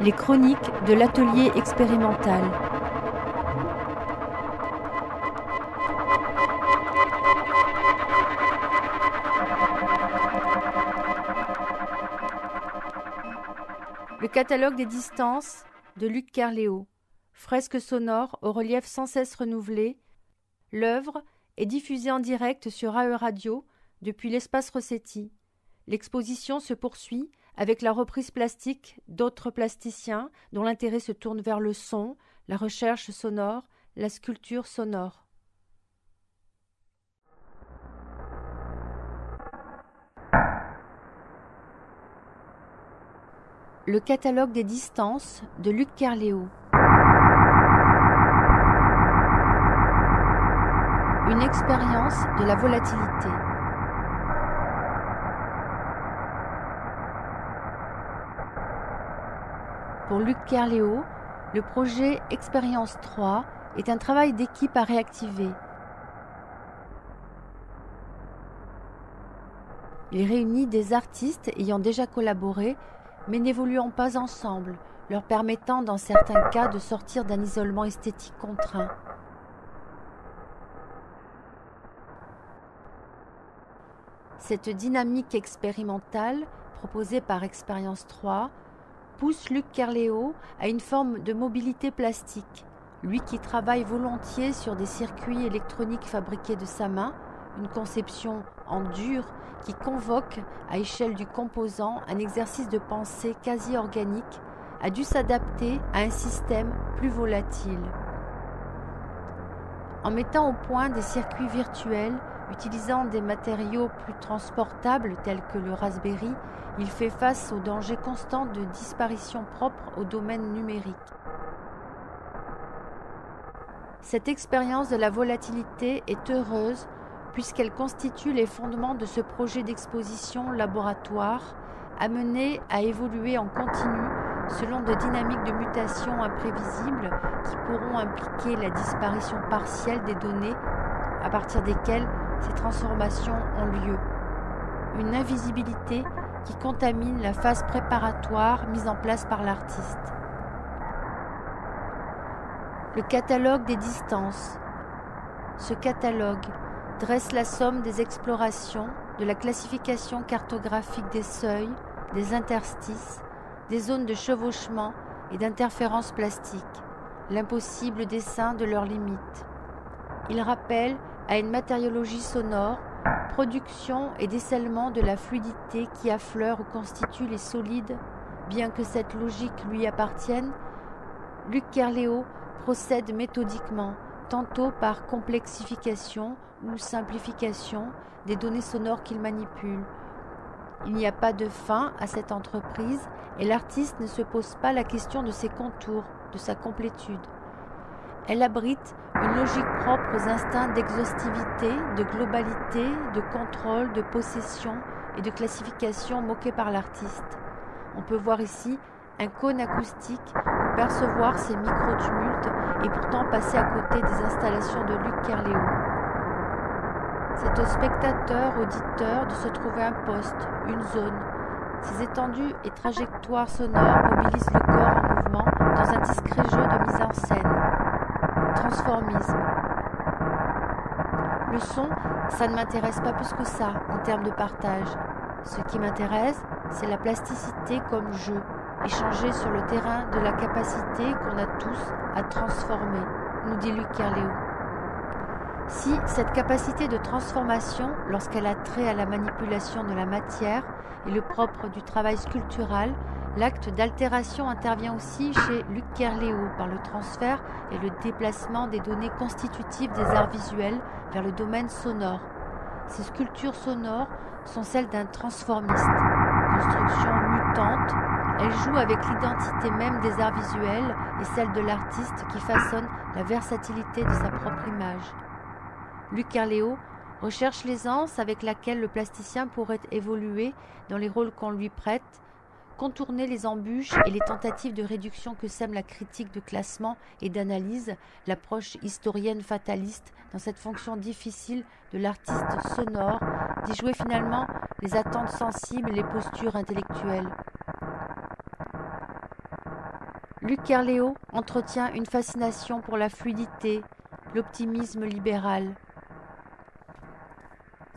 les chroniques de l'atelier expérimental. Le catalogue des distances de Luc Kerléo. Fresque sonore au relief sans cesse renouvelé. L'œuvre est diffusée en direct sur AE Radio depuis l'espace Rossetti. L'exposition se poursuit avec la reprise plastique d'autres plasticiens dont l'intérêt se tourne vers le son, la recherche sonore, la sculpture sonore. Le catalogue des distances de Luc Kerléo. Une expérience de la volatilité. Pour Luc Kerléo, le projet Expérience 3 est un travail d'équipe à réactiver. Il réunit des artistes ayant déjà collaboré mais n'évoluant pas ensemble, leur permettant dans certains cas de sortir d'un isolement esthétique contraint. Cette dynamique expérimentale, proposée par Expérience 3, pousse Luc Kerléo à une forme de mobilité plastique, lui qui travaille volontiers sur des circuits électroniques fabriqués de sa main, une conception en dur qui convoque, à échelle du composant, un exercice de pensée quasi organique, a dû s'adapter à un système plus volatile. En mettant au point des circuits virtuels utilisant des matériaux plus transportables tels que le Raspberry, il fait face au danger constant de disparition propre au domaine numérique. Cette expérience de la volatilité est heureuse puisqu'elle constitue les fondements de ce projet d'exposition laboratoire amené à évoluer en continu selon de dynamiques de mutation imprévisibles qui pourront impliquer la disparition partielle des données à partir desquelles ces transformations ont lieu. Une invisibilité qui contamine la phase préparatoire mise en place par l'artiste. Le catalogue des distances. Ce catalogue dresse la somme des explorations, de la classification cartographique des seuils, des interstices, des zones de chevauchement et d'interférences plastiques, l'impossible dessin de leurs limites. Il rappelle à une matériologie sonore, production et décèlement de la fluidité qui affleure ou constitue les solides, bien que cette logique lui appartienne, Luc Kerléo procède méthodiquement, tantôt par complexification ou simplification des données sonores qu'il manipule. Il n'y a pas de fin à cette entreprise et l'artiste ne se pose pas la question de ses contours, de sa complétude. Elle abrite une logique propre aux instincts d'exhaustivité, de globalité, de contrôle, de possession et de classification moqués par l'artiste. On peut voir ici un cône acoustique ou percevoir ces micro-tumultes et pourtant passer à côté des installations de Luc Kerléo. C'est au spectateur, auditeur de se trouver un poste, une zone. Ces étendues et trajectoires sonores mobilisent le corps en mouvement dans un discret jeu de mise en scène. Transformisme. Le son, ça ne m'intéresse pas plus que ça en termes de partage. Ce qui m'intéresse, c'est la plasticité comme jeu, échanger sur le terrain de la capacité qu'on a tous à transformer, nous dit Luc Kerléo. Si cette capacité de transformation, lorsqu'elle a trait à la manipulation de la matière, est le propre du travail sculptural, l'acte d'altération intervient aussi chez Luc Kerléo par le transfert et le déplacement des données constitutives des arts visuels vers le domaine sonore. Ces sculptures sonores sont celles d'un transformiste. Construction mutante, elles jouent avec l'identité même des arts visuels et celle de l'artiste qui façonne la versatilité de sa propre image. Luc recherche l'aisance avec laquelle le plasticien pourrait évoluer dans les rôles qu'on lui prête, contourner les embûches et les tentatives de réduction que sème la critique de classement et d'analyse, l'approche historienne fataliste dans cette fonction difficile de l'artiste sonore, d'y jouer finalement les attentes sensibles et les postures intellectuelles. Luc Kerléo entretient une fascination pour la fluidité, l'optimisme libéral.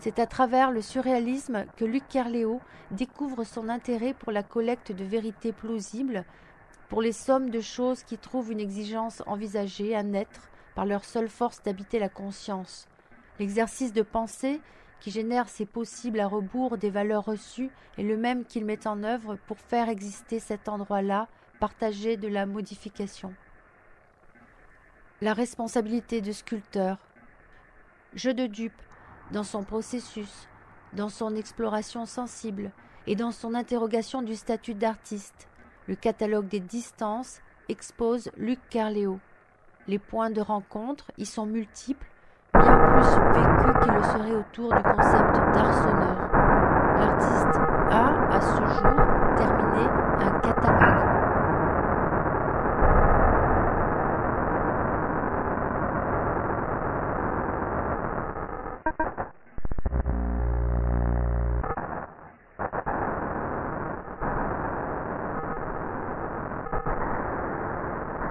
C'est à travers le surréalisme que Luc Kerléo découvre son intérêt pour la collecte de vérités plausibles, pour les sommes de choses qui trouvent une exigence envisagée à naître par leur seule force d'habiter la conscience. L'exercice de pensée qui génère ces possibles à rebours des valeurs reçues est le même qu'il met en œuvre pour faire exister cet endroit-là partagé de la modification. La responsabilité de sculpteur. Jeu de dupe dans son processus, dans son exploration sensible et dans son interrogation du statut d'artiste. Le catalogue des distances expose Luc Carléo. Les points de rencontre y sont multiples, bien plus vécus qu'ils le seraient autour du concept d'art sonore. L'artiste a, à ce jour,